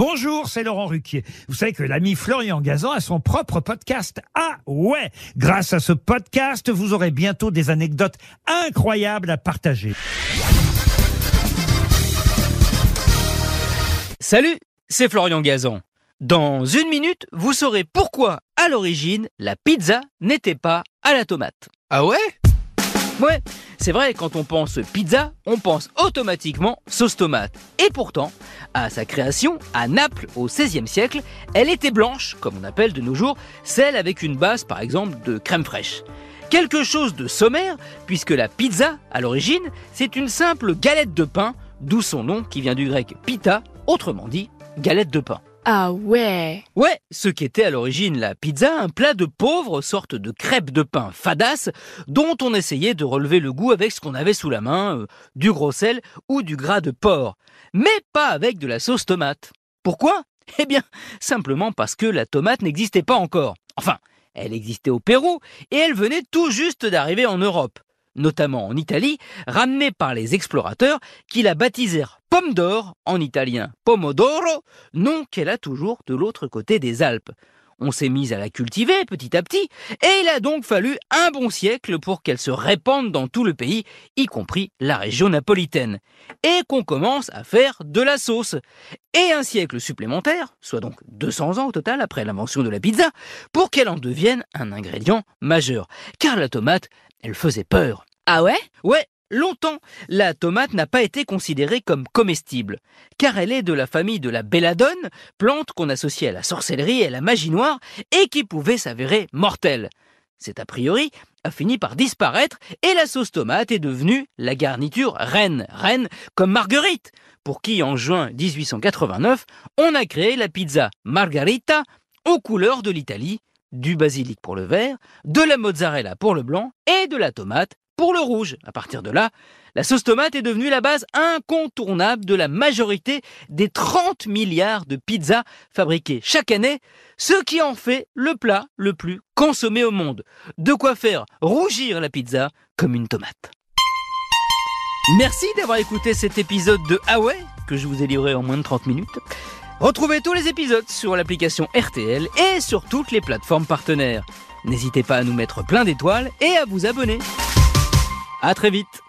Bonjour, c'est Laurent Ruquier. Vous savez que l'ami Florian Gazan a son propre podcast. Ah ouais Grâce à ce podcast, vous aurez bientôt des anecdotes incroyables à partager. Salut, c'est Florian Gazan. Dans une minute, vous saurez pourquoi, à l'origine, la pizza n'était pas à la tomate. Ah ouais? Ouais, c'est vrai, quand on pense pizza, on pense automatiquement sauce tomate. Et pourtant, à sa création, à Naples, au XVIe siècle, elle était blanche, comme on appelle de nos jours, celle avec une base, par exemple, de crème fraîche. Quelque chose de sommaire, puisque la pizza, à l'origine, c'est une simple galette de pain, d'où son nom qui vient du grec pita, autrement dit, galette de pain. Ah ouais Ouais, ce qu'était à l'origine la pizza, un plat de pauvre, sorte de crêpe de pain fadasse, dont on essayait de relever le goût avec ce qu'on avait sous la main, euh, du gros sel ou du gras de porc, mais pas avec de la sauce tomate. Pourquoi? Eh bien, simplement parce que la tomate n'existait pas encore. Enfin, elle existait au Pérou, et elle venait tout juste d'arriver en Europe notamment en Italie, ramenée par les explorateurs qui la baptisèrent pomme d'or en italien pomodoro, nom qu'elle a toujours de l'autre côté des Alpes. On s'est mis à la cultiver petit à petit, et il a donc fallu un bon siècle pour qu'elle se répande dans tout le pays, y compris la région napolitaine, et qu'on commence à faire de la sauce. Et un siècle supplémentaire, soit donc 200 ans au total après l'invention de la pizza, pour qu'elle en devienne un ingrédient majeur. Car la tomate, elle faisait peur. Ah ouais? Ouais, Longtemps, la tomate n'a pas été considérée comme comestible, car elle est de la famille de la belladone, plante qu'on associait à la sorcellerie et à la magie noire, et qui pouvait s'avérer mortelle. Cet a priori a fini par disparaître, et la sauce tomate est devenue la garniture reine, reine comme Marguerite, pour qui en juin 1889, on a créé la pizza Margarita aux couleurs de l'Italie, du basilic pour le vert, de la mozzarella pour le blanc et de la tomate pour le rouge. À partir de là, la sauce tomate est devenue la base incontournable de la majorité des 30 milliards de pizzas fabriquées chaque année, ce qui en fait le plat le plus consommé au monde. De quoi faire rougir la pizza comme une tomate. Merci d'avoir écouté cet épisode de Ah ouais, que je vous ai livré en moins de 30 minutes. Retrouvez tous les épisodes sur l'application RTL et sur toutes les plateformes partenaires. N'hésitez pas à nous mettre plein d'étoiles et à vous abonner. À très vite